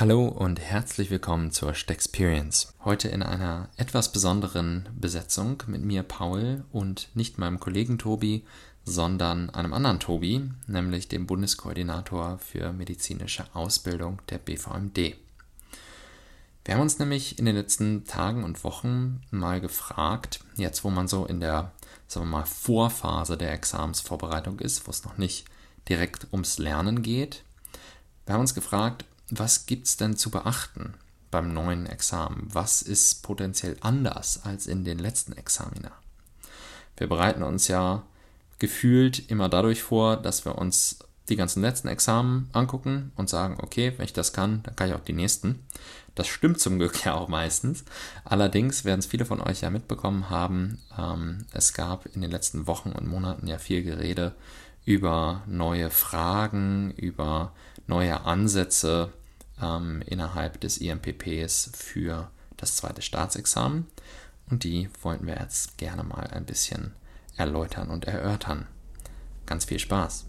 Hallo und herzlich willkommen zur Stexperience. Heute in einer etwas besonderen Besetzung mit mir Paul und nicht meinem Kollegen Tobi, sondern einem anderen Tobi, nämlich dem Bundeskoordinator für medizinische Ausbildung der BVMD. Wir haben uns nämlich in den letzten Tagen und Wochen mal gefragt, jetzt wo man so in der, sagen wir mal, Vorphase der Examensvorbereitung ist, wo es noch nicht direkt ums Lernen geht, wir haben uns gefragt, was gibt es denn zu beachten beim neuen Examen? Was ist potenziell anders als in den letzten Examina? Wir bereiten uns ja gefühlt immer dadurch vor, dass wir uns die ganzen letzten Examen angucken und sagen, okay, wenn ich das kann, dann kann ich auch die nächsten. Das stimmt zum Glück ja auch meistens. Allerdings werden es viele von euch ja mitbekommen haben, ähm, es gab in den letzten Wochen und Monaten ja viel Gerede über neue Fragen, über neue Ansätze ähm, innerhalb des IMPPs für das zweite Staatsexamen. Und die wollten wir jetzt gerne mal ein bisschen erläutern und erörtern. Ganz viel Spaß.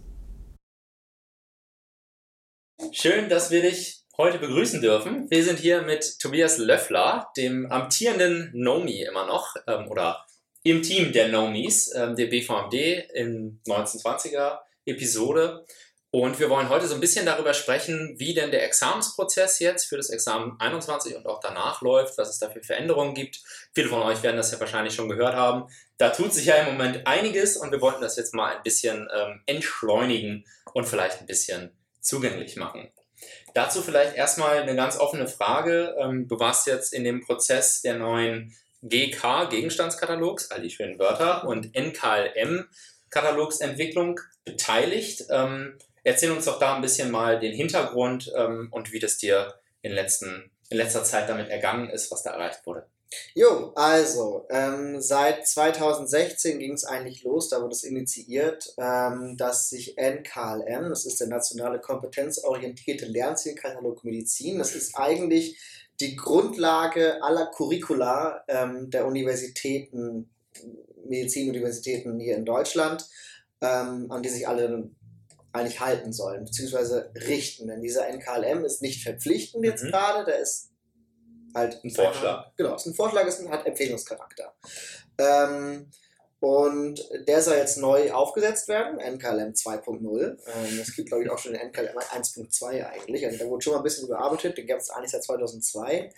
Schön, dass wir dich heute begrüßen dürfen. Wir sind hier mit Tobias Löffler, dem amtierenden Nomi immer noch, ähm, oder im Team der Nomis, ähm, der BVMD in 1920er Episode. Und wir wollen heute so ein bisschen darüber sprechen, wie denn der Examensprozess jetzt für das Examen 21 und auch danach läuft, was es da für Veränderungen gibt. Viele von euch werden das ja wahrscheinlich schon gehört haben. Da tut sich ja im Moment einiges und wir wollten das jetzt mal ein bisschen ähm, entschleunigen und vielleicht ein bisschen zugänglich machen. Dazu vielleicht erstmal eine ganz offene Frage. Ähm, du warst jetzt in dem Prozess der neuen GK, Gegenstandskatalogs, all die schönen Wörter, und NKLM, Katalogsentwicklung beteiligt. Ähm, Erzähl uns doch da ein bisschen mal den Hintergrund ähm, und wie das dir in, letzten, in letzter Zeit damit ergangen ist, was da erreicht wurde. Jo, also ähm, seit 2016 ging es eigentlich los, da wurde es initiiert, ähm, dass sich NKLM, das ist der nationale kompetenzorientierte Lernzielkatalog Medizin, das ist eigentlich die Grundlage aller Curricula ähm, der Universitäten, Medizinuniversitäten hier in Deutschland, ähm, an die sich alle eigentlich halten sollen, beziehungsweise richten. Denn dieser NKLM ist nicht verpflichtend jetzt mhm. gerade, der ist halt ein Vorschlag. Ein, genau, ist ein Vorschlag, ist ein, hat Empfehlungscharakter. Ähm, und der soll jetzt neu aufgesetzt werden, NKLM 2.0. Ähm, das gibt, glaube ich, auch schon den NKLM 1.2 eigentlich. Also da wurde schon mal ein bisschen überarbeitet, den gab es eigentlich seit 2002.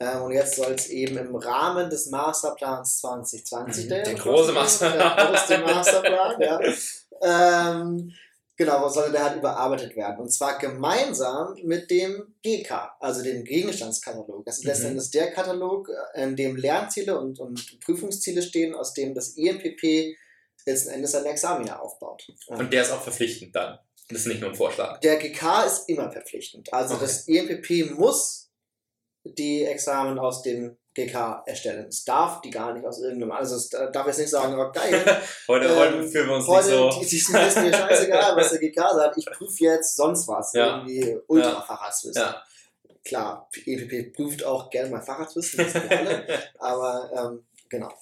Ähm, und jetzt soll es eben im Rahmen des Masterplans 2020, mhm, der, der große Masterplan, der große Masterplan, ja, ähm, Genau, soll der halt überarbeitet werden. Und zwar gemeinsam mit dem GK, also dem Gegenstandskatalog. Das ist mhm. letztendlich der Katalog, äh, in dem Lernziele und, und Prüfungsziele stehen, aus dem das EMPP letzten Endes ein Examiner aufbaut. Und der ist auch verpflichtend dann. Das ist nicht nur ein Vorschlag. Der GK ist immer verpflichtend. Also okay. das EMPP muss die Examen aus dem GK erstellen. Es darf die gar nicht aus irgendeinem, also es darf jetzt nicht sagen, oh geil. heute, ähm, heute fühlen wir uns heute, nicht so. Die, die ist mir scheißegal, was der GK sagt. Ich prüfe jetzt sonst was. Ja. Irgendwie Ultra-Facharztwissen. Ja. Klar, EPP prüft auch gerne mal Facharztwissen, das wissen wir alle. aber ähm, genau.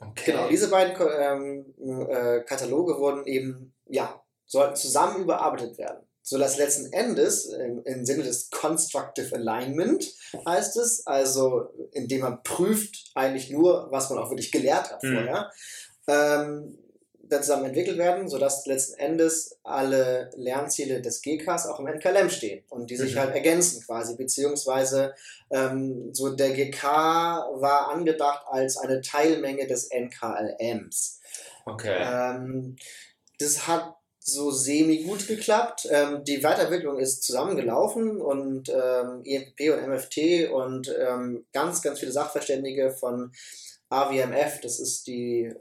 Okay. Genau, diese beiden ähm, äh, Kataloge wurden eben, ja, sollten zusammen überarbeitet werden sodass letzten Endes im, im, Sinne des Constructive Alignment heißt es, also indem man prüft eigentlich nur, was man auch wirklich gelehrt hat mhm. vorher, ähm, dann zusammen entwickelt werden, sodass letzten Endes alle Lernziele des GKs auch im NKLM stehen und die sich mhm. halt ergänzen quasi, beziehungsweise ähm, so der GK war angedacht als eine Teilmenge des NKLMs. Okay. Ähm, das hat so semi-gut geklappt. Ähm, die Weiterentwicklung ist zusammengelaufen und ähm, EMP und MFT und ähm, ganz, ganz viele Sachverständige von AWMF, das ist die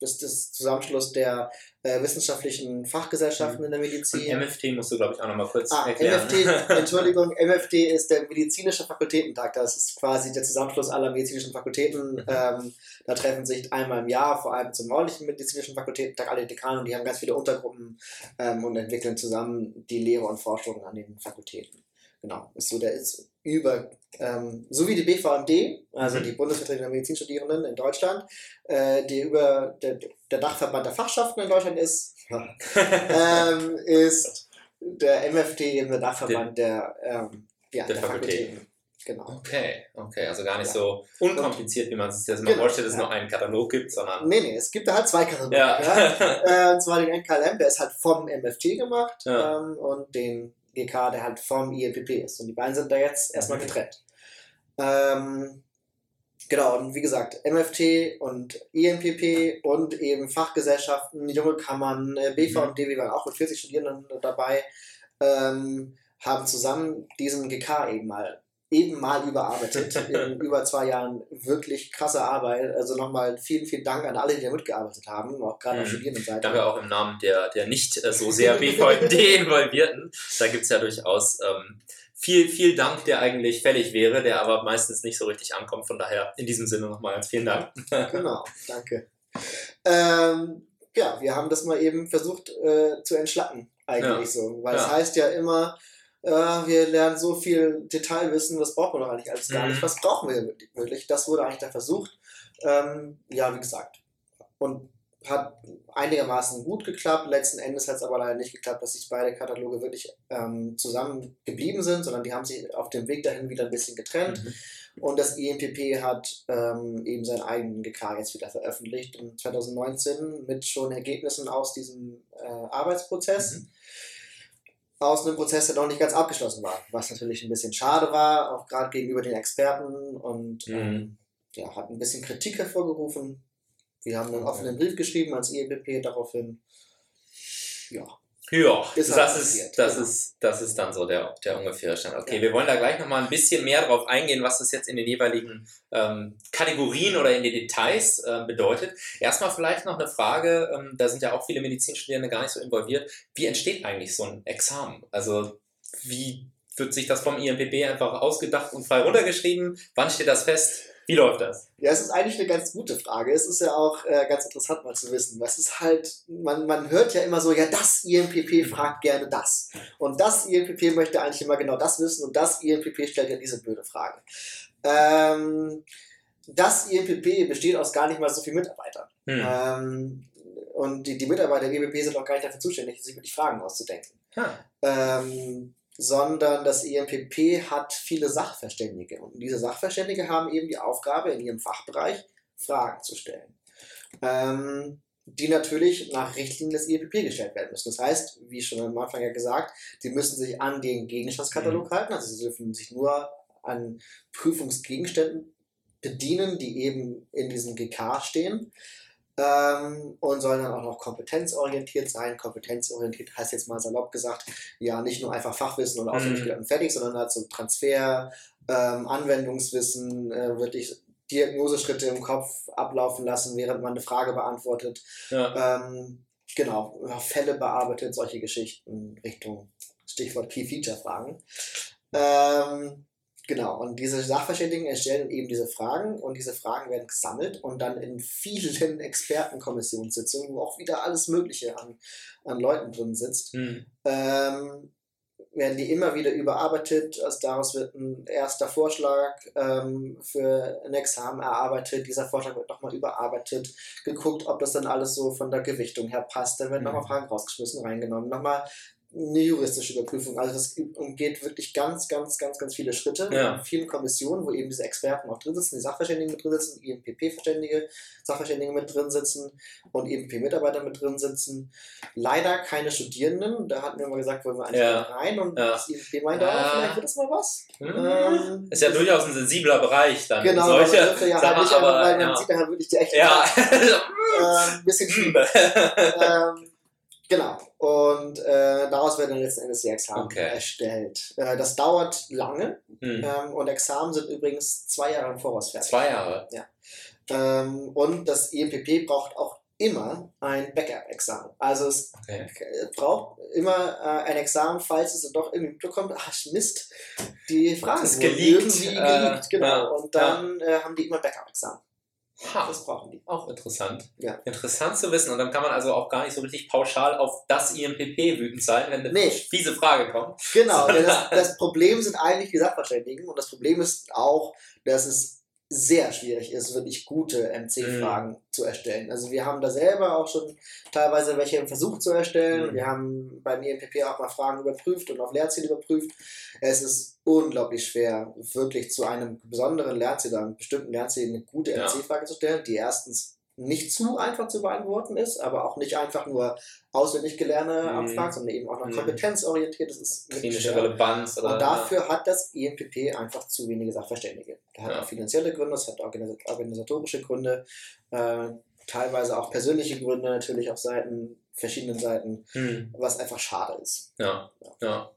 das ist das Zusammenschluss der äh, wissenschaftlichen Fachgesellschaften in der Medizin. Und MFT musst du, glaube ich, auch nochmal kurz ah, erklären. MFT, Entschuldigung, MFT ist der medizinische Fakultätentag. Das ist quasi der Zusammenschluss aller medizinischen Fakultäten. Mhm. Ähm, da treffen sich einmal im Jahr, vor allem zum morgendlichen medizinischen Fakultätentag, alle Dekanen und die haben ganz viele Untergruppen ähm, und entwickeln zusammen die Lehre und Forschung an den Fakultäten. Genau, ist so der ist über, ähm, so wie die BVMD, also mhm. die Bundesvertretung der Medizinstudierenden in Deutschland, äh, die über der, der Dachverband der Fachschaften in Deutschland ist, ähm, ist der MFT eben der Dachverband der ähm, ja, der, der Fakultäten. Fakultäten. Genau. Okay, okay, also gar nicht ja. so unkompliziert, wie man sich das immer genau, vorstellt, dass es ja. nur einen Katalog gibt, sondern. Nee, nee, es gibt da halt zwei Kataloge. Ja. ja. äh, und zwar den NKLM, der ist halt vom MFT gemacht ähm, und den GK, der halt vom IEPP ist. Und die beiden sind da jetzt erstmal mhm. getrennt. Ähm, genau, und wie gesagt, MFT und INPP und eben Fachgesellschaften, junge Kammern, äh, BVMD, wir waren auch mit 40 Studierenden dabei, ähm, haben zusammen diesen GK eben mal eben mal überarbeitet. in über zwei Jahren wirklich krasse Arbeit. Also nochmal vielen, vielen Dank an alle, die da mitgearbeitet haben, auch gerade mhm. auf Studierendenseite. Danke auch im Namen der, der nicht äh, so sehr BVMD involvierten. Da gibt es ja durchaus ähm, viel, viel Dank, der eigentlich fällig wäre, der aber meistens nicht so richtig ankommt. Von daher in diesem Sinne nochmal ganz vielen Dank. genau, danke. Ähm, ja, wir haben das mal eben versucht äh, zu entschlacken, eigentlich ja. so. Weil es ja. heißt ja immer, äh, wir lernen so viel Detailwissen, was brauchen wir doch eigentlich alles gar nicht. Mhm. Was brauchen wir wirklich? Das wurde eigentlich da versucht. Ähm, ja, wie gesagt. Und hat einigermaßen gut geklappt. Letzten Endes hat es aber leider nicht geklappt, dass sich beide Kataloge wirklich ähm, zusammen geblieben sind, sondern die haben sich auf dem Weg dahin wieder ein bisschen getrennt. Mhm. Und das INPP hat ähm, eben seinen eigenen GK jetzt wieder veröffentlicht in 2019 mit schon Ergebnissen aus diesem äh, Arbeitsprozess. Mhm aus einem Prozess, der noch nicht ganz abgeschlossen war, was natürlich ein bisschen schade war, auch gerade gegenüber den Experten und mhm. ähm, ja, hat ein bisschen Kritik hervorgerufen. Wir haben einen offenen Brief geschrieben ans IEBP daraufhin. Ja, ja, ist das, ist, das, genau. ist, das ist dann so der, der ungefähre Stand. Okay, ja. wir wollen da gleich nochmal ein bisschen mehr drauf eingehen, was das jetzt in den jeweiligen ähm, Kategorien oder in den Details äh, bedeutet. Erstmal vielleicht noch eine Frage, ähm, da sind ja auch viele Medizinstudierende gar nicht so involviert. Wie entsteht eigentlich so ein Examen? Also wie wird sich das vom IMPB einfach ausgedacht und frei runtergeschrieben? Wann steht das fest? Wie läuft das? Ja, es ist eigentlich eine ganz gute Frage. Es ist ja auch äh, ganz interessant mal zu wissen. Was ist halt, man, man hört ja immer so, ja, das IMPP fragt gerne das. Und das IMPP möchte eigentlich immer genau das wissen und das IMPP stellt ja diese blöde Frage. Ähm, das IMPP besteht aus gar nicht mal so vielen Mitarbeitern. Hm. Ähm, und die, die Mitarbeiter der IMPP sind auch gar nicht dafür zuständig, sich wirklich Fragen auszudenken. Hm. Ähm, sondern das EMPP hat viele Sachverständige. Und diese Sachverständige haben eben die Aufgabe, in ihrem Fachbereich Fragen zu stellen. Ähm, die natürlich nach Richtlinien des EMPP gestellt werden müssen. Das heißt, wie schon am Anfang ja gesagt, sie müssen sich an den Gegenstandskatalog mhm. halten, also sie dürfen sich nur an Prüfungsgegenständen bedienen, die eben in diesem GK stehen ähm, und sollen dann auch noch kompetenzorientiert sein. Kompetenzorientiert heißt jetzt mal salopp gesagt, ja, nicht nur einfach Fachwissen oder auswendig mhm. fertig, sondern halt so Transfer, ähm, Anwendungswissen, äh, wirklich Diagnoseschritte im Kopf ablaufen lassen, während man eine Frage beantwortet. Ja. Ähm, genau, Fälle bearbeitet, solche Geschichten Richtung Stichwort Key Feature Fragen. Ähm, Genau, und diese Sachverständigen erstellen eben diese Fragen und diese Fragen werden gesammelt und dann in vielen Expertenkommissionssitzungen, wo auch wieder alles Mögliche an, an Leuten drin sitzt, mhm. ähm, werden die immer wieder überarbeitet. Also daraus wird ein erster Vorschlag ähm, für ein Examen erarbeitet. Dieser Vorschlag wird nochmal überarbeitet, geguckt, ob das dann alles so von der Gewichtung her passt. Dann werden mhm. nochmal Fragen rausgeschmissen, reingenommen, nochmal eine juristische Überprüfung. Also das umgeht wirklich ganz, ganz, ganz, ganz viele Schritte ja. in vielen Kommissionen, wo eben diese Experten auch drin sitzen, die Sachverständigen mit drin sitzen, IMPP-Verständige, Sachverständige mit drin sitzen und IMPP-Mitarbeiter mit drin sitzen. Leider keine Studierenden. Da hatten wir mal gesagt, wollen wir eigentlich ja. rein und ja. das IMP meinte, ja. oh, vielleicht wird das mal was. Mhm. Ähm, ist ja durchaus ein sensibler Bereich dann. Genau, solche, ja halt nicht, aber, weil man sieht ja wirklich die echte ja. ein bisschen schieben. ähm, Genau. Und äh, daraus werden dann letzten Endes die Examen okay. erstellt. Äh, das dauert lange hm. ähm, und Examen sind übrigens zwei Jahre im Voraus fertig. Zwei Jahre? Ja. Ähm, und das EMPP braucht auch immer ein Backup-Examen. Also es okay. braucht immer äh, ein Examen, falls es doch irgendwie mitbekommt, ach Mist, die Fragen sind irgendwie äh, geleakt. Genau. Ja, und dann ja. äh, haben die immer Backup-Examen. Ha, das brauchen die. Auch interessant. Ja. Interessant zu wissen. Und dann kann man also auch gar nicht so richtig pauschal auf das IMPP wütend sein, wenn eine nee. fiese Frage kommt. Genau, das, das Problem sind eigentlich die Sachverständigen. Und das Problem ist auch, dass es sehr schwierig ist, wirklich gute MC-Fragen mhm. zu erstellen. Also wir haben da selber auch schon teilweise welche im Versuch zu erstellen. Mhm. Wir haben beim EMPP auch mal Fragen überprüft und auf Lehrziel überprüft. Es ist unglaublich schwer, wirklich zu einem besonderen Lehrziel, einem bestimmten Lehrziel eine gute ja. MC-Frage zu stellen, die erstens nicht zu einfach zu beantworten ist, aber auch nicht einfach nur auswendig gelernte mhm. abfragt, sondern eben auch noch mhm. kompetenzorientiert. Das ist klinische Relevanz. Oder, und dafür hat das EMPP einfach zu wenige Sachverständige. Das hat ja. auch finanzielle Gründe, das hat organisatorische Gründe, äh, teilweise auch persönliche Gründe natürlich auf Seiten, verschiedenen Seiten, mhm. was einfach schade ist. Ja, ja. ja.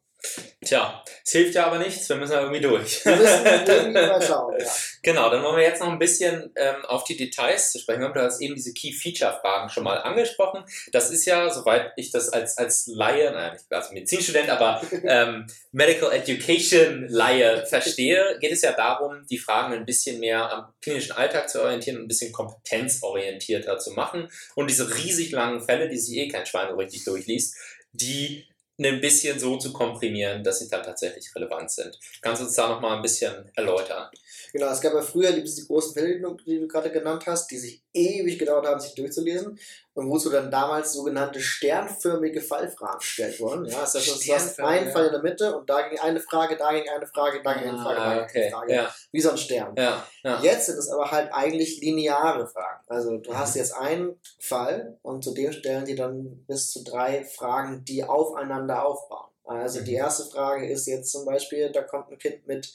Tja, es hilft ja aber nichts, wir müssen ja irgendwie durch. Wir müssen irgendwie mal schauen, ja. Genau, dann wollen wir jetzt noch ein bisschen ähm, auf die Details zu sprechen kommen. Du hast eben diese Key-Feature-Fragen schon mal angesprochen. Das ist ja, soweit ich das als, als Laie, nein, nicht als Medizinstudent, aber ähm, Medical Education-Laie verstehe, geht es ja darum, die Fragen ein bisschen mehr am klinischen Alltag zu orientieren und ein bisschen kompetenzorientierter zu machen. Und diese riesig langen Fälle, die sich eh kein Schwein so richtig durchliest, die ein bisschen so zu komprimieren, dass sie dann tatsächlich relevant sind. Kannst du uns da nochmal ein bisschen erläutern? Genau, es gab ja früher die, die großen Fälle, die du gerade genannt hast, die sich ewig gedauert haben, sich durchzulesen und wozu dann damals sogenannte sternförmige Fallfragen gestellt wurden. Ja, das heißt, du hast einen Fall in der Mitte und da ging eine Frage, da ging eine Frage, da ging eine Frage, da ging eine Frage. Ja. Wie so ein Stern. Ja. Ja. Jetzt sind es aber halt eigentlich lineare Fragen. Also du mhm. hast jetzt einen Fall und zu dem stellen die dann bis zu drei Fragen, die aufeinander aufbauen. Also die mhm. erste Frage ist jetzt zum Beispiel, da kommt ein Kind mit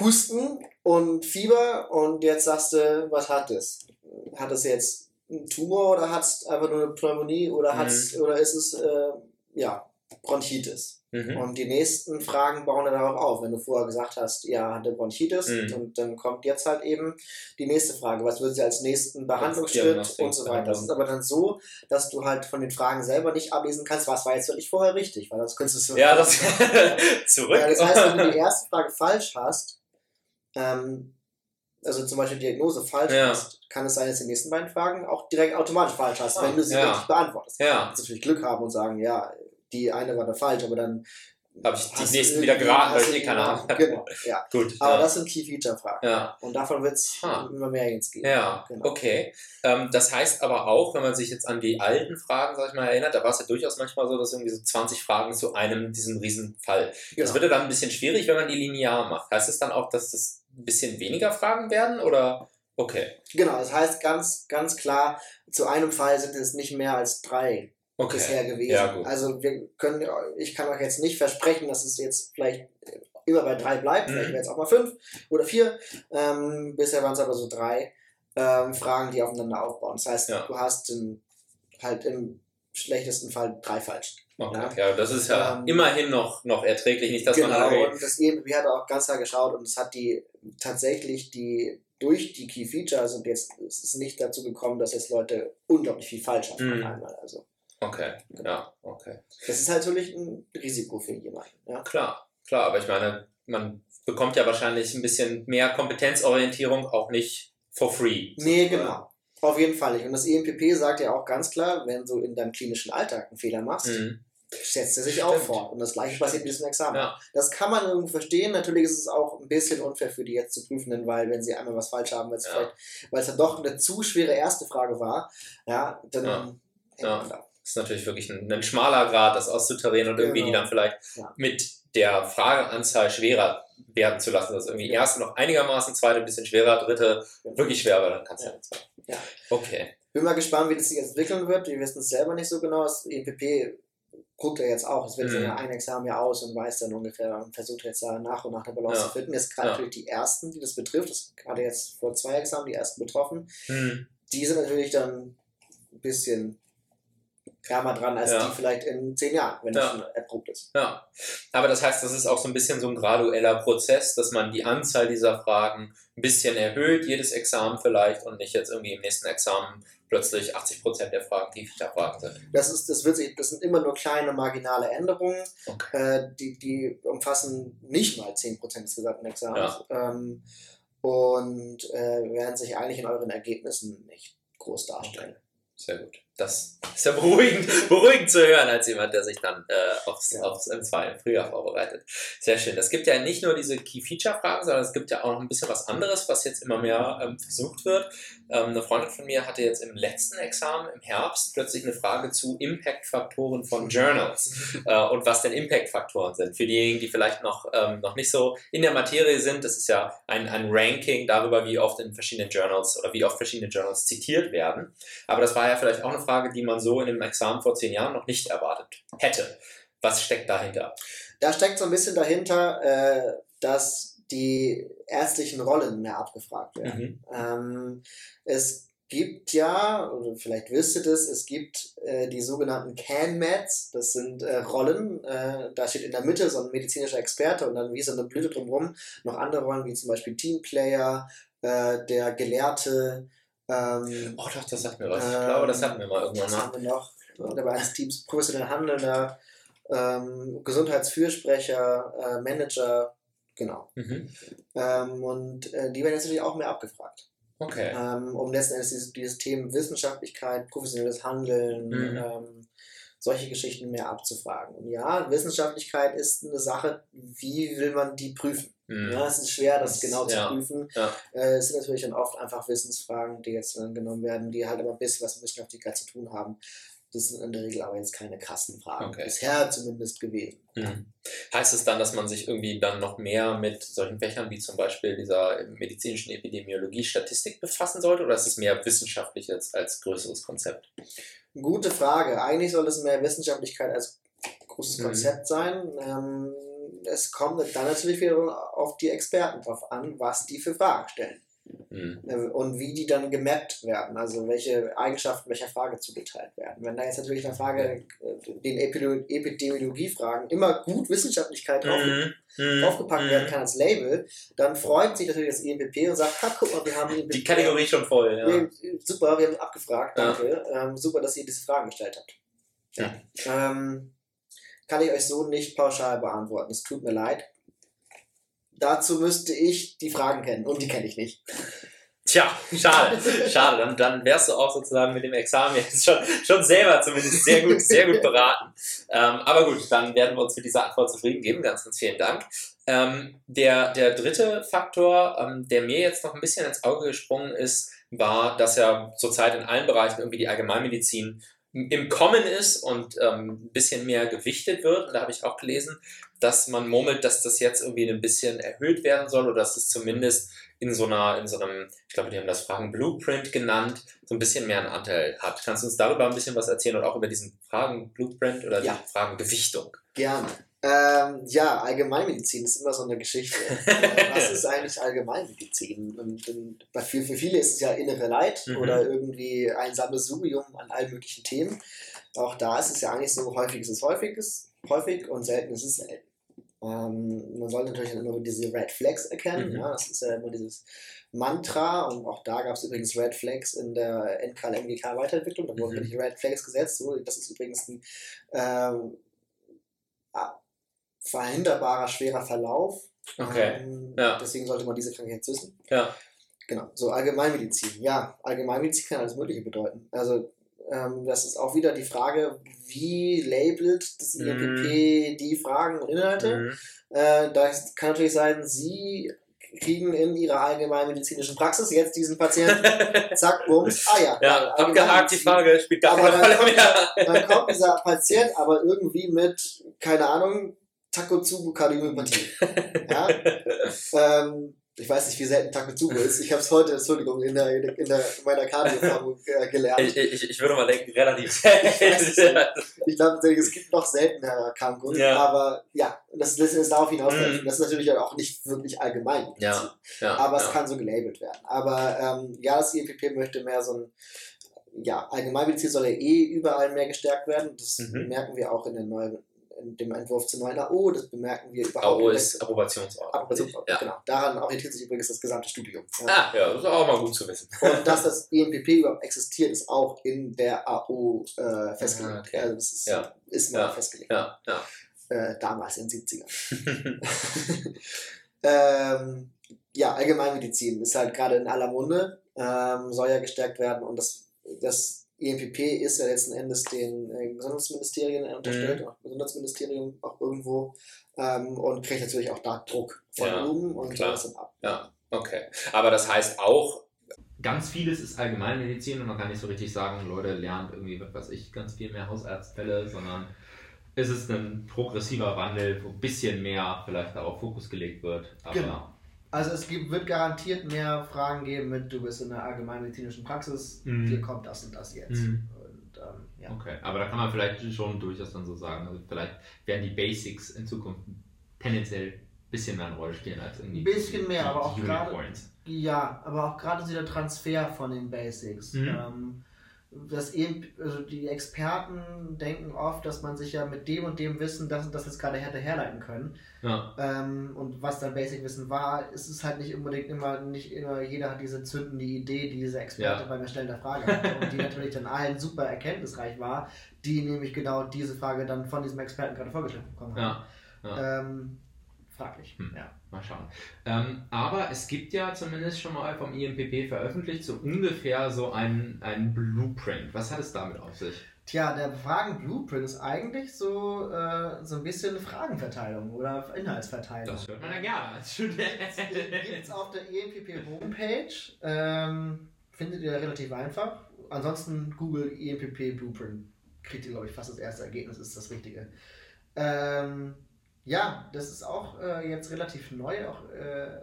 Husten und Fieber und jetzt sagst du, was hat es? Hat es jetzt einen Tumor oder hat es einfach nur eine Pneumonie oder, hat's, mhm. oder ist es äh, ja, Bronchitis? Mhm. Und die nächsten Fragen bauen dann darauf auf. Wenn du vorher gesagt hast, ja, hatte Bronchitis, mhm. und dann kommt jetzt halt eben die nächste Frage. Was würden sie als nächsten Behandlungsschritt und so weiter? Das ist aber dann so, dass du halt von den Fragen selber nicht ablesen kannst, was war jetzt wirklich vorher richtig, weil das könntest du so. Ja, das zurück. Ja, das heißt, wenn du die erste Frage falsch hast, ähm, also zum Beispiel Diagnose falsch ja. hast, kann es sein, dass die nächsten beiden Fragen auch direkt automatisch falsch hast, ah, wenn du sie ja. richtig beantwortest. Ja. Du kannst natürlich Glück haben und sagen, ja, die eine war da falsch, aber dann habe ich die nächsten wieder geraten, weil ich eh keine Ahnung Genau, ja. Gut. Aber ja. das sind Key-Feature-Fragen. Ja. Und davon wird es immer mehr jetzt gehen. Ja, genau. okay. Ähm, das heißt aber auch, wenn man sich jetzt an die alten Fragen, sag ich mal, erinnert, da war es ja durchaus manchmal so, dass irgendwie so 20 Fragen zu einem, diesem Riesenfall. Genau. Das wird ja dann ein bisschen schwierig, wenn man die linear macht. Heißt es dann auch, dass das ein bisschen weniger Fragen werden oder? Okay. Genau, das heißt ganz, ganz klar, zu einem Fall sind es nicht mehr als drei okay. bisher gewesen. Ja, also wir können, ich kann euch jetzt nicht versprechen, dass es jetzt vielleicht immer bei drei bleibt, mhm. vielleicht wäre es auch mal fünf oder vier. Ähm, bisher waren es aber so drei ähm, Fragen, die aufeinander aufbauen. Das heißt, ja. du hast in, halt im schlechtesten Fall drei falsch. Okay. Ja? ja, das ist ja ähm, immerhin noch, noch erträglich, nicht, dass genau, man halt und das EMB hat auch ganz klar geschaut und es hat die tatsächlich die durch die Key Features und jetzt ist es nicht dazu gekommen, dass jetzt Leute unglaublich viel falsch haben mhm. einmal. Also Okay, ja, okay. Das ist natürlich ein Risiko für jemanden. Ja? Klar, klar, aber ich meine, man bekommt ja wahrscheinlich ein bisschen mehr Kompetenzorientierung auch nicht for free. Nee, genau. Auf jeden Fall nicht. Und das EMPP sagt ja auch ganz klar, wenn du in deinem klinischen Alltag einen Fehler machst, mhm. Setzt er sich Stimmt. auch fort. Und das gleiche passiert mit diesem Examen. Ja. Das kann man irgendwie verstehen. Natürlich ist es auch ein bisschen unfair für die jetzt zu Prüfenden, weil wenn sie einmal was falsch haben, weil es ja. dann doch eine zu schwere erste Frage war, ja, dann ja. ja. Da ist natürlich wirklich ein, ein schmaler Grad, das auszutarieren und irgendwie genau. die dann vielleicht mit der Frageanzahl schwerer werden zu lassen. Das ist irgendwie erste noch einigermaßen, zweite ein bisschen schwerer, dritte wirklich schwer, aber dann kannst du ja. Ja. Okay. Bin mal gespannt, wie das sich entwickeln wird. Wir wissen es selber nicht so genau. Das EPP guckt er jetzt auch. Es wird mhm. ja ein Examen ja aus und weiß dann ungefähr und versucht jetzt da nach und nach eine Balance ja. zu finden. Jetzt gerade ja. natürlich die ersten, die das betrifft. Das gerade jetzt vor zwei Examen die ersten betroffen. Mhm. Die sind natürlich dann ein bisschen wärmer dran als ja. die vielleicht in zehn Jahren, wenn das schon erprobt ist. Ja, aber das heißt, das ist auch so ein bisschen so ein gradueller Prozess, dass man die Anzahl dieser Fragen ein bisschen erhöht, jedes Examen vielleicht und nicht jetzt irgendwie im nächsten Examen plötzlich 80 Prozent der Fragen die Fragen sind. Das, ist, das, wird sich, das sind immer nur kleine marginale Änderungen, okay. äh, die, die umfassen nicht mal 10 Prozent des gesamten Examens ja. ähm, und äh, werden sich eigentlich in euren Ergebnissen nicht groß darstellen. Okay. Sehr gut. Das ist ja beruhigend, beruhigend zu hören, als jemand, der sich dann äh, aufs, ja. aufs M2 im Frühjahr vorbereitet. Sehr schön. Es gibt ja nicht nur diese Key-Feature-Fragen, sondern es gibt ja auch noch ein bisschen was anderes, was jetzt immer mehr ähm, versucht wird. Ähm, eine Freundin von mir hatte jetzt im letzten Examen im Herbst plötzlich eine Frage zu Impact-Faktoren von Journals äh, und was denn Impact-Faktoren sind. Für diejenigen, die vielleicht noch, ähm, noch nicht so in der Materie sind, das ist ja ein, ein Ranking darüber, wie oft in verschiedenen Journals oder wie oft verschiedene Journals zitiert werden. Aber das war ja vielleicht auch eine Frage, die man so in einem Examen vor zehn Jahren noch nicht erwartet hätte. Was steckt dahinter? Da steckt so ein bisschen dahinter, äh, dass die ärztlichen Rollen mehr abgefragt werden. Mhm. Ähm, es gibt ja, oder vielleicht wisst ihr das, es gibt äh, die sogenannten CAN-Meds, das sind äh, Rollen, äh, da steht in der Mitte so ein medizinischer Experte und dann wie so eine Blüte drumherum noch andere Rollen, wie zum Beispiel Teamplayer, äh, der Gelehrte. Ähm, oh doch, das sagt mir was. ich glaube, das hatten wir mal irgendwann mal. Das haben wir noch. Dabei eines Teams professionell handelnder, ähm, Gesundheitsfürsprecher, äh, Manager, Genau. Mhm. Ähm, und äh, die werden jetzt natürlich auch mehr abgefragt. Okay. Ähm, um letzten Endes dieses, dieses Thema Wissenschaftlichkeit, professionelles Handeln, mhm. ähm, solche Geschichten mehr abzufragen. Und ja, Wissenschaftlichkeit ist eine Sache, wie will man die prüfen? Mhm. Ja, es ist schwer, das, das genau ja. zu prüfen. Ja. Äh, es sind natürlich dann oft einfach Wissensfragen, die jetzt dann genommen werden, die halt aber ein bisschen was mit Wissenschaftlichkeit zu tun haben. Das sind in der Regel aber jetzt keine krassen Fragen. Okay. Bisher zumindest gewesen. Mhm. Heißt es dann, dass man sich irgendwie dann noch mehr mit solchen Fächern wie zum Beispiel dieser medizinischen Epidemiologie, Statistik befassen sollte oder ist es mehr wissenschaftlich als, als größeres Konzept? Gute Frage. Eigentlich soll es mehr Wissenschaftlichkeit als großes mhm. Konzept sein. Ähm, es kommt dann natürlich wieder auf die Experten drauf an, was die für Fragen stellen. Mhm. Und wie die dann gemappt werden, also welche Eigenschaften welcher Frage zugeteilt werden. Wenn da jetzt natürlich eine Frage, äh, den Epidemiologie-Fragen immer gut Wissenschaftlichkeit mhm. mhm. draufgepackt mhm. werden kann als Label, dann freut sich natürlich das EMPP und sagt, ha, guck mal, wir haben die Kategorie schon voll. Ja. Super, wir haben abgefragt, danke. Ja. Ähm, super, dass ihr diese Fragen gestellt habt. Ja. Ähm, kann ich euch so nicht pauschal beantworten. Es tut mir leid. Dazu müsste ich die Fragen kennen und die kenne ich nicht. Tja, schade, schade. Dann, dann wärst du auch sozusagen mit dem Examen jetzt schon, schon selber zumindest sehr gut, sehr gut beraten. Ähm, aber gut, dann werden wir uns mit dieser Antwort zufrieden geben. Ganz, ganz vielen Dank. Ähm, der, der dritte Faktor, ähm, der mir jetzt noch ein bisschen ins Auge gesprungen ist, war, dass ja zurzeit in allen Bereichen irgendwie die Allgemeinmedizin im Kommen ist und ähm, ein bisschen mehr gewichtet wird. Und da habe ich auch gelesen, dass man murmelt, dass das jetzt irgendwie ein bisschen erhöht werden soll oder dass es zumindest in so einer, in so einem, ich glaube, die haben das Fragen Blueprint genannt, so ein bisschen mehr einen Anteil hat. Kannst du uns darüber ein bisschen was erzählen und auch über diesen Fragen Blueprint oder ja. die Fragen Gewichtung? Gerne. Ähm, ja, Allgemeinmedizin ist immer so eine Geschichte. was ist eigentlich Allgemeinmedizin? Und, und für, für viele ist es ja innere Leid mhm. oder irgendwie ein Sammelsurium an allen möglichen Themen. Auch da ist es ja eigentlich so, häufig ist es häufig, ist häufig und selten ist es selten. Ähm, man sollte natürlich immer diese Red Flags erkennen. Mhm. Ja, das ist ja immer dieses Mantra und auch da gab es übrigens Red Flags in der NKL-MGK Weiterentwicklung. Da wurden mhm. die Red Flags gesetzt. So, das ist übrigens ein ähm, verhinderbarer schwerer Verlauf. Okay. Ähm, ja. Deswegen sollte man diese Krankheit wissen. Ja. Genau. So Allgemeinmedizin. Ja, Allgemeinmedizin kann alles Mögliche bedeuten. Also ähm, das ist auch wieder die Frage, wie labelt das IMPP mm. die Fragen und Inhalte. Mm. Äh, das kann natürlich sein, Sie kriegen in ihrer allgemeinmedizinischen Praxis jetzt diesen Patienten, zack, bums, ah ja. Ja, abgehakt die Frage, spielt gar keine Rolle mehr. Dann kommt dieser Patient aber irgendwie mit, keine Ahnung, Takotsubo Kardiomyopathie. ja? ähm, ich weiß nicht, wie selten Takotsubo ist. Ich habe es heute, Entschuldigung, in, der, in, der, in meiner Kardioformung äh, gelernt. Ich, ich, ich, würde mal denken, relativ selten. ich glaube, es gibt noch seltenere Erkrankungen, ja. aber ja, das, ist darauf hinauslaufen. Mm. Das ist natürlich auch nicht wirklich allgemein. Ja. ja. Aber es kann so gelabelt werden. Aber ähm, ja, das IEPP möchte mehr so ein ja, Allgemeinmedizin soll ja eh überall mehr gestärkt werden. Das mhm. merken wir auch in der neuen dem Entwurf zur neuen AO, das bemerken wir überhaupt AO ist Approbationsort. Approbationsort, ja. genau. Daran orientiert sich übrigens das gesamte Studium. Ja. Ah, ja, das ist auch mal gut zu wissen. Und dass das EMPP überhaupt existiert, ist auch in der AO äh, festgelegt. Ah, okay. Also das ist, ja. ist mal ja. festgelegt. Ja. Ja. Äh, damals in den 70ern. ähm, ja, Allgemeinmedizin ist halt gerade in aller Munde, ähm, soll ja gestärkt werden und das, das EMPP ist ja letzten Endes den äh, Gesundheitsministerien unterstellt, mhm. auch Gesundheitsministerium auch irgendwo ähm, und kriegt natürlich auch da Druck von ja, oben und klar. das dann ab. Ja, okay. Aber das heißt auch, ganz vieles ist Allgemeinmedizin und man kann nicht so richtig sagen, Leute lernt irgendwie, was weiß ich, ganz viel mehr Hausarztfälle, sondern es ist ein progressiver Wandel, wo ein bisschen mehr vielleicht darauf Fokus gelegt wird. genau. Also es gibt, wird garantiert mehr Fragen geben mit, du bist in der allgemeinmedizinischen Praxis, mhm. dir kommt das und das jetzt. Mhm. Und, ähm, ja. Okay, aber da kann man vielleicht schon durchaus dann so sagen, also vielleicht werden die Basics in Zukunft tendenziell ein bisschen mehr eine Rolle spielen als irgendwie. Ein bisschen mehr, aber auch gerade. Ja, aber auch gerade so der Transfer von den Basics. Mhm. Ähm, das eben, also die Experten denken oft, dass man sich ja mit dem und dem Wissen das und das jetzt gerade hätte herleiten können. Ja. Ähm, und was dann Basic-Wissen war, ist es halt nicht unbedingt immer, nicht immer jeder hat diese zündende Idee, die dieser Experte ja. beim Erstellen der Frage hatte und die natürlich dann allen super erkenntnisreich war, die nämlich genau diese Frage dann von diesem Experten gerade vorgestellt bekommen haben. Ja. Ähm, fraglich. Hm. Ja. Mal schauen. Ähm, aber es gibt ja zumindest schon mal vom IMPP veröffentlicht, so ungefähr so ein, ein Blueprint. Was hat es damit auf sich? Tja, der Fragen-Blueprint ist eigentlich so, äh, so ein bisschen Fragenverteilung oder Inhaltsverteilung. Das hört man ja gerne als Student. Gibt es auf der IMPP-Homepage. Ähm, findet ihr relativ einfach. Ansonsten Google IMPP Blueprint. Kriegt ihr, glaube ich, fast das erste Ergebnis, ist das Richtige. Ähm, ja, das ist auch äh, jetzt relativ neu auch, äh,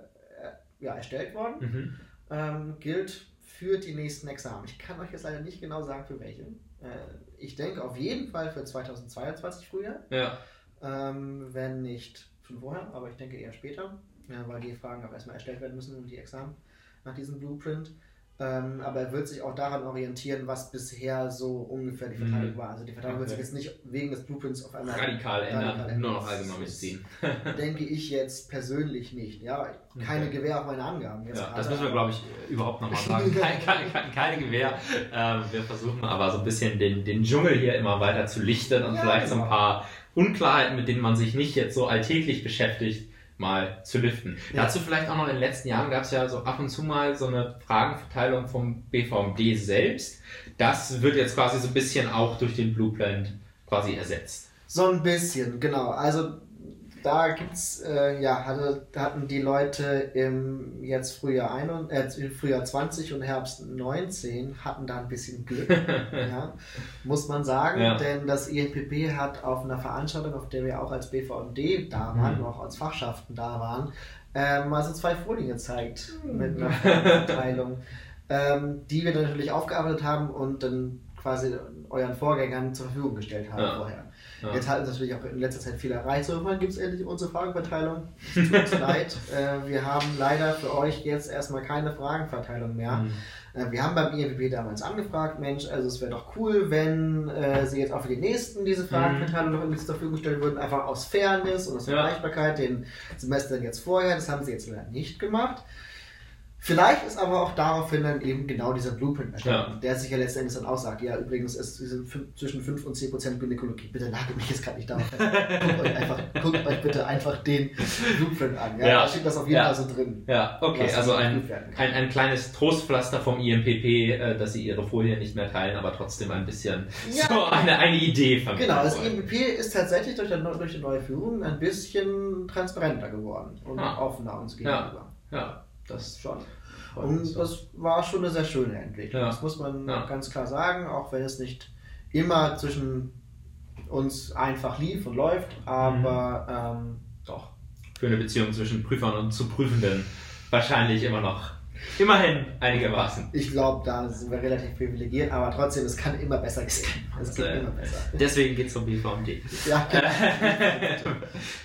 ja, erstellt worden. Mhm. Ähm, gilt für die nächsten Examen. Ich kann euch jetzt leider nicht genau sagen, für welche. Äh, ich denke auf jeden Fall für 2022 früher. Ja. Ähm, wenn nicht schon vorher, aber ich denke eher später, ja, weil die Fragen auch erstmal erstellt werden müssen und die Examen nach diesem Blueprint. Ähm, aber er wird sich auch daran orientieren, was bisher so ungefähr die Verteilung mhm. war. Also die Verteilung okay. wird sich jetzt nicht wegen des Blueprints auf einmal radikal, ändern, nur noch allgemein mitziehen. denke ich jetzt persönlich nicht. Ja, keine okay. Gewähr auf meine Angaben. Jetzt ja, das müssen wir, glaube ich, überhaupt nochmal sagen. keine, keine, keine Gewähr. Ähm, wir versuchen aber so ein bisschen den, den Dschungel hier immer weiter zu lichten und ja, vielleicht genau. so ein genau. paar Unklarheiten, mit denen man sich nicht jetzt so alltäglich beschäftigt, mal zu lüften. Ja. Dazu vielleicht auch noch in den letzten Jahren gab es ja so ab und zu mal so eine Fragenverteilung vom BVMD selbst. Das wird jetzt quasi so ein bisschen auch durch den Blueprint quasi ersetzt. So ein bisschen, genau. Also da gibt's, äh, ja, hatte, hatten die Leute im jetzt Frühjahr, ein, äh, Frühjahr 20 und Herbst 19 hatten da ein bisschen Glück, ja, muss man sagen, ja. denn das INPP hat auf einer Veranstaltung, auf der wir auch als BVMD da waren, mhm. auch als Fachschaften da waren, ähm, also zwei Folien gezeigt mhm. mit einer Verteilung, ähm, die wir natürlich aufgearbeitet haben und dann quasi euren Vorgängern zur Verfügung gestellt haben ja. vorher. Ja. Jetzt hat uns natürlich auch in letzter Zeit viel erreicht. So, irgendwann gibt es endlich unsere Fragenverteilung. Es tut uns leid. Äh, wir haben leider für euch jetzt erstmal keine Fragenverteilung mehr. Mhm. Äh, wir haben beim IFBB damals angefragt, Mensch, also es wäre doch cool, wenn äh, sie jetzt auch für die nächsten diese Fragenverteilung mhm. noch irgendwie zur Verfügung stellen würden, einfach aus Fairness und aus Vergleichbarkeit ja. den Semestern jetzt vorher. Das haben sie jetzt leider nicht gemacht. Vielleicht ist aber auch daraufhin dann eben genau dieser Blueprint entstanden, ja. der sich ja letztendlich dann aussagt, ja, übrigens ist zwischen 5 und 10 Prozent Gynäkologie. Bitte nagelt mich jetzt gerade nicht darauf guckt, euch einfach, guckt euch bitte einfach den Blueprint an. Ja, ja. Da steht das auf jeden ja. Fall so drin. Ja, okay, also ein, ein, ein, kleines Trostpflaster vom IMPP, äh, dass sie ihre Folie nicht mehr teilen, aber trotzdem ein bisschen so eine, eine Idee vermitteln Genau, das IMPP ist tatsächlich durch, der, durch die neue Führung ein bisschen transparenter geworden und ah. offener uns gegenüber. ja. Das schon. Und das war schon eine sehr schöne Entwicklung. Ja. Das muss man ja. ganz klar sagen, auch wenn es nicht immer zwischen uns einfach lief und läuft, aber mhm. ähm, doch. Für eine Beziehung zwischen Prüfern und zu Prüfenden wahrscheinlich immer noch. Immerhin einigermaßen. Ich glaube, da sind wir relativ privilegiert, aber trotzdem, es kann immer besser gehen. Es geht äh, immer besser. Deswegen geht es um BVMD. Ja, genau.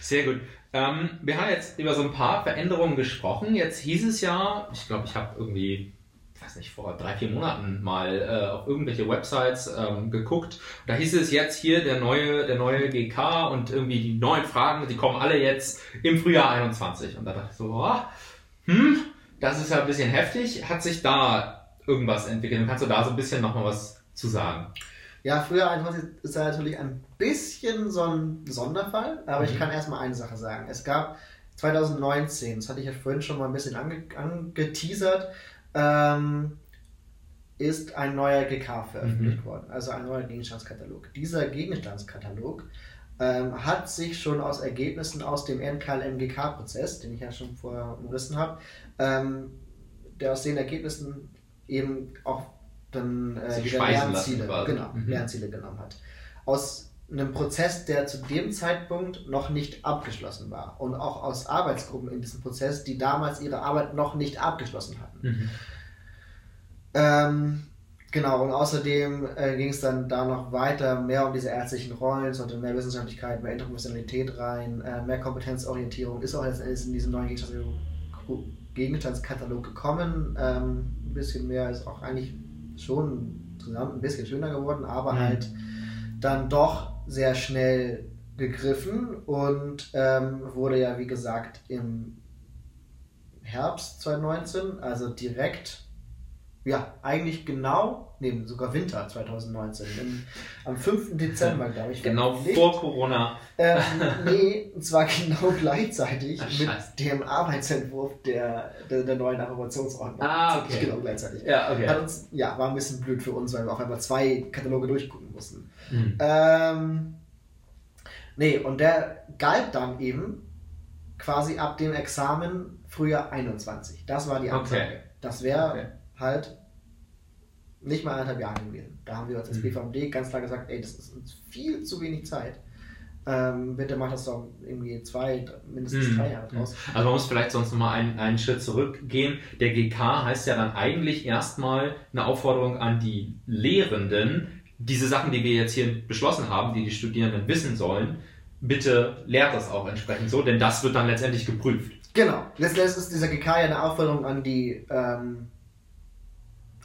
Sehr gut. Ähm, wir haben jetzt über so ein paar Veränderungen gesprochen. Jetzt hieß es ja, ich glaube, ich habe irgendwie, weiß nicht, vor drei, vier Monaten mal äh, auf irgendwelche Websites ähm, geguckt. Da hieß es jetzt hier der neue, der neue GK und irgendwie die neuen Fragen, die kommen alle jetzt im Frühjahr 21. Und da dachte ich so, oh, hm, das ist ja ein bisschen heftig. Hat sich da irgendwas entwickelt? Kannst du da so ein bisschen nochmal was zu sagen? Ja, früher 21 ist ja natürlich ein bisschen so ein Sonderfall, aber mhm. ich kann erstmal eine Sache sagen. Es gab 2019, das hatte ich ja vorhin schon mal ein bisschen ange angeteasert, ähm, ist ein neuer GK veröffentlicht mhm. worden, also ein neuer Gegenstandskatalog. Dieser Gegenstandskatalog ähm, hat sich schon aus Ergebnissen aus dem NKLMGK-Prozess, den ich ja schon vorher umrissen habe, ähm, der aus den Ergebnissen eben auch dann äh, wieder Lernziele, genau, mhm. Lernziele genommen hat. Aus einem Prozess, der zu dem Zeitpunkt noch nicht abgeschlossen war und auch aus Arbeitsgruppen in diesem Prozess, die damals ihre Arbeit noch nicht abgeschlossen hatten. Mhm. Ähm, Genau, und außerdem äh, ging es dann da noch weiter, mehr um diese ärztlichen Rollen, sollte mehr Wissenschaftlichkeit, mehr Interprofessionalität rein, äh, mehr Kompetenzorientierung, ist auch letztendlich in diesen neuen Gegenstandskatalog gekommen. Ähm, ein bisschen mehr ist auch eigentlich schon zusammen ein bisschen schöner geworden, aber mhm. halt dann doch sehr schnell gegriffen und ähm, wurde ja, wie gesagt, im Herbst 2019, also direkt ja, eigentlich genau, nee, sogar Winter 2019, im, am 5. Dezember, glaube ich. Genau vor Corona. Ähm, nee, und zwar genau gleichzeitig Ach, mit dem Arbeitsentwurf der, der, der neuen Approbationsordnung. Ah, okay. Genau gleichzeitig. Ja, okay. Hat uns, ja, war ein bisschen blöd für uns, weil wir auf einmal zwei Kataloge durchgucken mussten. Mhm. Ähm, nee, und der galt dann eben quasi ab dem Examen Frühjahr 21. Das war die Ansage. Okay. Das wäre okay halt nicht mal anderthalb Jahre gewesen. Da haben wir uns als mhm. BVMD ganz klar gesagt, ey, das ist uns viel zu wenig Zeit. Ähm, bitte macht das doch irgendwie zwei, mindestens mhm. drei Jahre draus. Mhm. Also man muss vielleicht sonst nochmal einen, einen Schritt zurückgehen. Der GK heißt ja dann eigentlich erstmal eine Aufforderung an die Lehrenden, diese Sachen, die wir jetzt hier beschlossen haben, die die Studierenden wissen sollen, bitte lehrt das auch entsprechend so, denn das wird dann letztendlich geprüft. Genau. Letztendlich ist dieser GK ja eine Aufforderung an die ähm,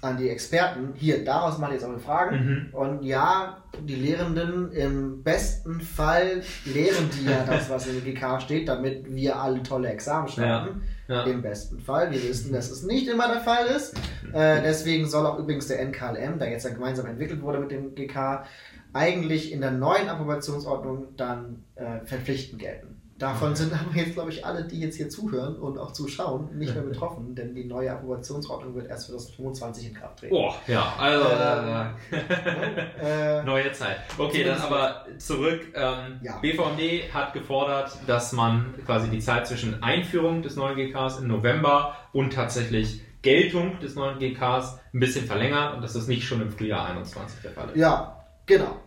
an die Experten, hier, daraus mache ich jetzt eure Fragen. Mhm. Und ja, die Lehrenden, im besten Fall lehren die ja das, was im GK steht, damit wir alle tolle Examen schreiben. Ja. Ja. Im besten Fall. Wir wissen, dass es nicht immer der Fall ist. Äh, deswegen soll auch übrigens der NKLM, der jetzt ja gemeinsam entwickelt wurde mit dem GK, eigentlich in der neuen Approbationsordnung dann äh, verpflichtend gelten. Davon sind aber jetzt, glaube ich, alle, die jetzt hier zuhören und auch zuschauen, nicht mehr betroffen, denn die neue Approbationsordnung wird erst 2025 in Kraft treten. Oh, ja, also äh, äh, neue Zeit. Okay, dann aber zurück. Ähm, ja. BVMD hat gefordert, dass man quasi die Zeit zwischen Einführung des neuen GKs im November und tatsächlich Geltung des neuen GKs ein bisschen verlängert und dass das nicht schon im Frühjahr 21 der Fall ist. Ja, genau.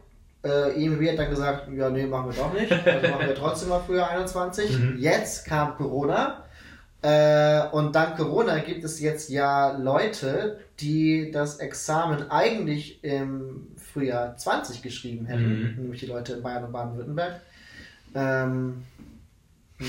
Äh, IMB hat dann gesagt, ja, nee, machen wir doch nicht. Also machen wir trotzdem mal früher 21. Mhm. Jetzt kam Corona. Äh, und dank Corona gibt es jetzt ja Leute, die das Examen eigentlich im Frühjahr 20 geschrieben hätten, mhm. nämlich die Leute in Bayern und Baden-Württemberg. Ähm, hm.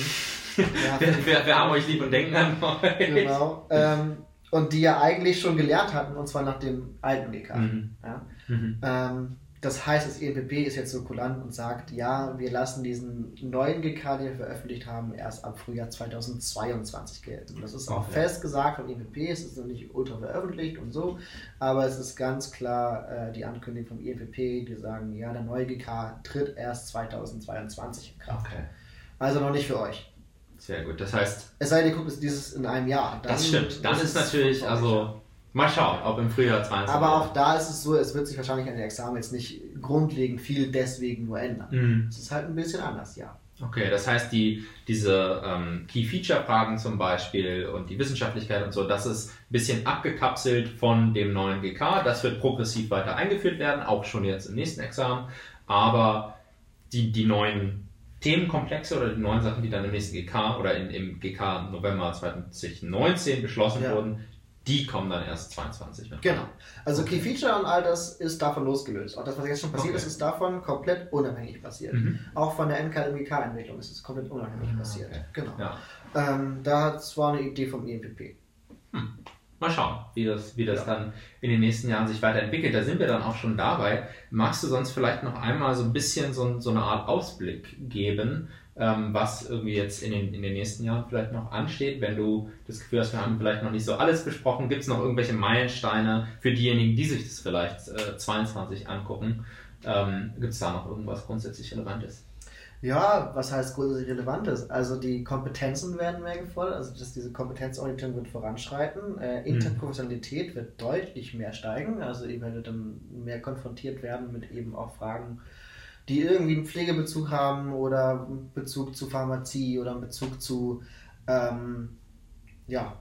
ja, wir, wir, wir, haben euch lieb und denken an euch. Genau. Ähm, und die ja eigentlich schon gelernt hatten, und zwar nach dem alten GK. Mhm. Ja? Mhm. Ähm, das heißt, das ENPP ist jetzt so kulant und sagt, ja, wir lassen diesen neuen GK, den wir veröffentlicht haben, erst ab Frühjahr 2022 gelten. Das ist auch okay. fest gesagt vom ENPP, es ist noch nicht ultra veröffentlicht und so, aber es ist ganz klar äh, die Ankündigung vom ENPP, die sagen, ja, der neue GK tritt erst 2022 in Kraft. Okay. Also noch nicht für euch. Sehr gut, das heißt... Es sei denn, ihr guckt dieses in einem Jahr. Das stimmt, dann ist, ist natürlich, also Mal schauen, ob im Frühjahr 22. Aber auch da ist es so, es wird sich wahrscheinlich an den Examen jetzt nicht grundlegend viel deswegen nur ändern. Mhm. Es ist halt ein bisschen anders, ja. Okay, das heißt, die, diese ähm, Key-Feature-Fragen zum Beispiel und die Wissenschaftlichkeit und so, das ist ein bisschen abgekapselt von dem neuen GK. Das wird progressiv weiter eingeführt werden, auch schon jetzt im nächsten Examen. Aber die, die neuen Themenkomplexe oder die neuen Sachen, die dann im nächsten GK oder in, im GK November 2019 beschlossen ja. wurden, die kommen dann erst 22 mit. Genau. Also okay. Key Feature und all das ist davon losgelöst. Auch das, was jetzt schon passiert okay. ist, ist davon komplett unabhängig passiert. Mhm. Auch von der NKMK-Entwicklung ist es komplett unabhängig ah, passiert. Okay. Genau. Ja. Ähm, da war eine Idee vom INPP. Hm. Mal schauen, wie das, wie das ja. dann in den nächsten Jahren sich weiterentwickelt. Da sind wir dann auch schon dabei. Magst du sonst vielleicht noch einmal so ein bisschen so, so eine Art Ausblick geben, ähm, was irgendwie jetzt in den, in den nächsten Jahren vielleicht noch ansteht, wenn du das Gefühl hast, wir haben vielleicht noch nicht so alles besprochen, gibt es noch irgendwelche Meilensteine für diejenigen, die sich das vielleicht äh, 22 angucken? Ähm, gibt es da noch irgendwas grundsätzlich Relevantes? Ja, was heißt grundsätzlich Relevantes? Also die Kompetenzen werden mehr gefordert, also dass diese Kompetenzorientierung wird voranschreiten. Äh, mhm. Interprofessionalität wird deutlich mehr steigen, also ihr werdet dann mehr konfrontiert werden mit eben auch Fragen, die irgendwie einen Pflegebezug haben oder einen Bezug zu Pharmazie oder einen Bezug zu ähm, ja,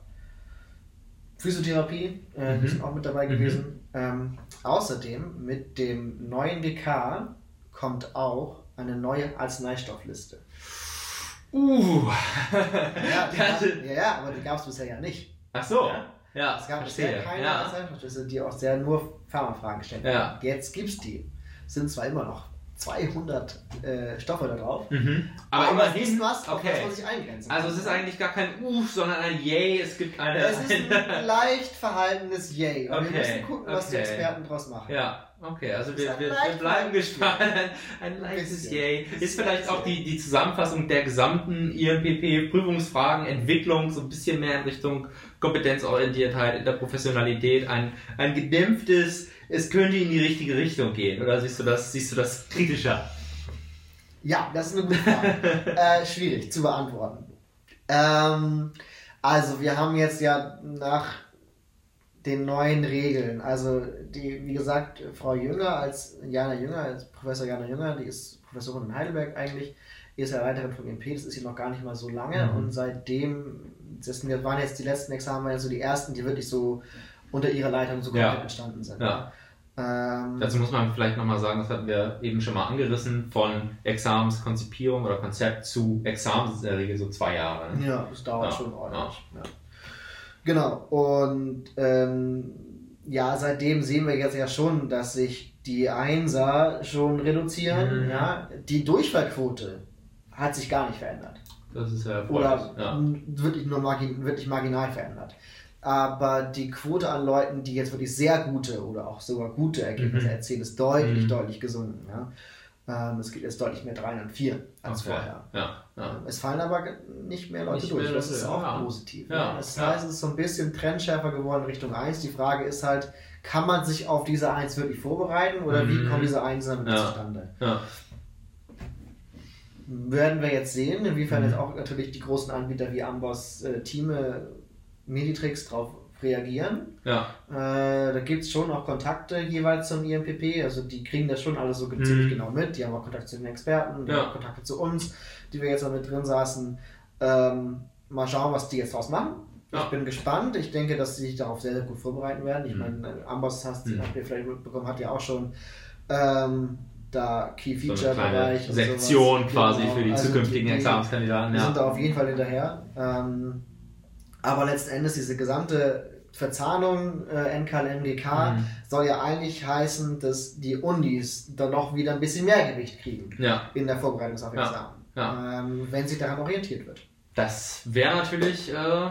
Physiotherapie, äh, mhm. die sind auch mit dabei gewesen. Mhm. Ähm, außerdem mit dem neuen GK kommt auch eine neue Arzneistoffliste. Uh. ja, gab, ja, ja, aber die gab es bisher ja nicht. Ach so. Ja? Ja, es gab verstehe. bisher keine ja. Arzneistoffliste, die auch sehr nur Pharmafragen gestellt ja. Jetzt gibt es die. Sind zwar immer noch 200 äh, Stoffe da drauf. Mhm. Aber, aber immerhin, was, okay. was man sich eingrenzen Also es ist eigentlich gar kein Uff, sondern ein Yay. Es gibt eine... Es ist ein leicht verhaltenes Yay. Und okay. wir müssen gucken, was okay. die Experten draus machen. Ja, okay. Also wir, wir, wir, bleiben gespannt. Ein, ein leichtes Yay. Ist vielleicht auch die, die Zusammenfassung der gesamten IMPP-Prüfungsfragen, Entwicklung so ein bisschen mehr in Richtung Kompetenzorientiertheit, in der Professionalität, ein, ein gedämpftes es könnte in die richtige Richtung gehen. Oder siehst du das, siehst du das kritischer? Ja, das ist eine gute Frage. äh, schwierig zu beantworten. Ähm, also, wir haben jetzt ja nach den neuen Regeln, also die, wie gesagt, Frau Jünger als Jana Jünger, als Professor Jana Jünger, die ist Professorin in Heidelberg eigentlich, ist ja Leiterin vom MP, das ist hier noch gar nicht mal so lange mhm. und seitdem, das waren jetzt die letzten Examen, also die ersten, die wirklich so unter ihrer Leitung so ja. entstanden sind. Ja. Ähm, Dazu muss man vielleicht nochmal sagen, das hatten wir eben schon mal angerissen, von Examenskonzipierung oder Konzept zu Examen ist in der Regel so zwei Jahre. Ne? Ja, das dauert ja, schon ordentlich. Ja. Genau, und ähm, ja, seitdem sehen wir jetzt ja schon, dass sich die Einser schon reduzieren. Mhm. Ja? Die Durchfallquote hat sich gar nicht verändert. Das ist ja Oder ja. Wirklich nur margin wirklich marginal verändert aber die Quote an Leuten, die jetzt wirklich sehr gute oder auch sogar gute Ergebnisse mhm. erzielen, ist deutlich, mhm. deutlich gesunken. Ja? Ähm, es gibt jetzt deutlich mehr 3 und 4 als okay. vorher. Ja, ja. Ähm, es fallen aber nicht mehr Leute nicht durch. Mehr das ist auch positiv. Das heißt, es ist so ein bisschen trendschärfer geworden Richtung 1. Die Frage ist halt, kann man sich auf diese 1 wirklich vorbereiten oder mhm. wie kommen diese 1 dann zustande? Werden wir jetzt sehen, inwiefern mhm. jetzt auch natürlich die großen Anbieter wie Amboss äh, Teame Meditrix darauf reagieren. Ja. Äh, da gibt es schon auch Kontakte jeweils zum IMPP, also die kriegen das schon alles so mhm. ziemlich genau mit. Die haben auch Kontakt zu den Experten, ja. Kontakte zu uns, die wir jetzt auch mit drin saßen. Ähm, mal schauen, was die jetzt draus machen. Ja. Ich bin gespannt. Ich denke, dass sie sich darauf sehr, sehr gut vorbereiten werden. Ich mhm. meine, Amboss hast, mhm. habt ihr vielleicht mitbekommen, hat ja auch schon ähm, da Key Feature Bereich. So Sektion quasi genau. für die also zukünftigen die, Examenskandidaten. Die ja. sind da auf jeden Fall hinterher. Ähm, aber letzten Endes diese gesamte Verzahnung äh, NKLMGK mhm. soll ja eigentlich heißen, dass die Unis dann noch wieder ein bisschen mehr Gewicht kriegen ja. in der Vorbereitung auf Examen, ja. ähm, wenn sich daran orientiert wird. Das wäre natürlich äh,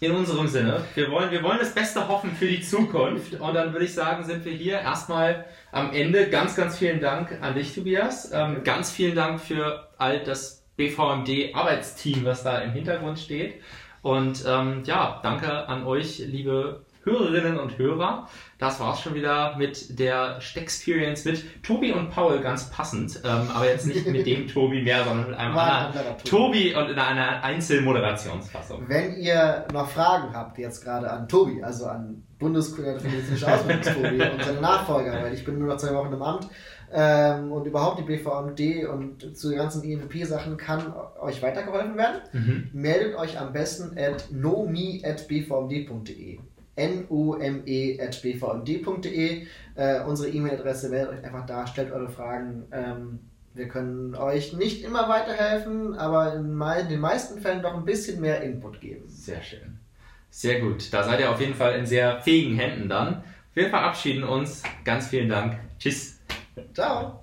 in unserem Sinne. Wir wollen, wir wollen das Beste hoffen für die Zukunft und dann würde ich sagen, sind wir hier erstmal am Ende. Ganz, ganz vielen Dank an dich, Tobias. Ähm, ganz vielen Dank für all das BVMD-Arbeitsteam, was da im Hintergrund steht. Und ähm, ja, danke an euch, liebe Hörerinnen und Hörer. Das war's schon wieder mit der Stexperience mit Tobi und Paul ganz passend. Ähm, aber jetzt nicht mit dem Tobi mehr, sondern mit einem anderen Tobi und in einer Einzelmoderationsfassung. Wenn ihr noch Fragen habt, jetzt gerade an Tobi, also an Bundeskollegin für medizinische Ausbildungstobi und seine Nachfolger, weil ich bin nur noch zwei Wochen im Amt, ähm, und überhaupt die BVMD und zu den ganzen IMP-Sachen kann euch weitergeholfen werden. Mhm. Meldet euch am besten at nomi.bvmd.de nome.bvmd.de äh, Unsere E-Mail-Adresse meldet euch einfach da, stellt eure Fragen. Ähm, wir können euch nicht immer weiterhelfen, aber in den meisten Fällen doch ein bisschen mehr Input geben. Sehr schön. Sehr gut. Da seid ihr auf jeden Fall in sehr fähigen Händen dann. Wir verabschieden uns. Ganz vielen Dank. Tschüss. Ciao.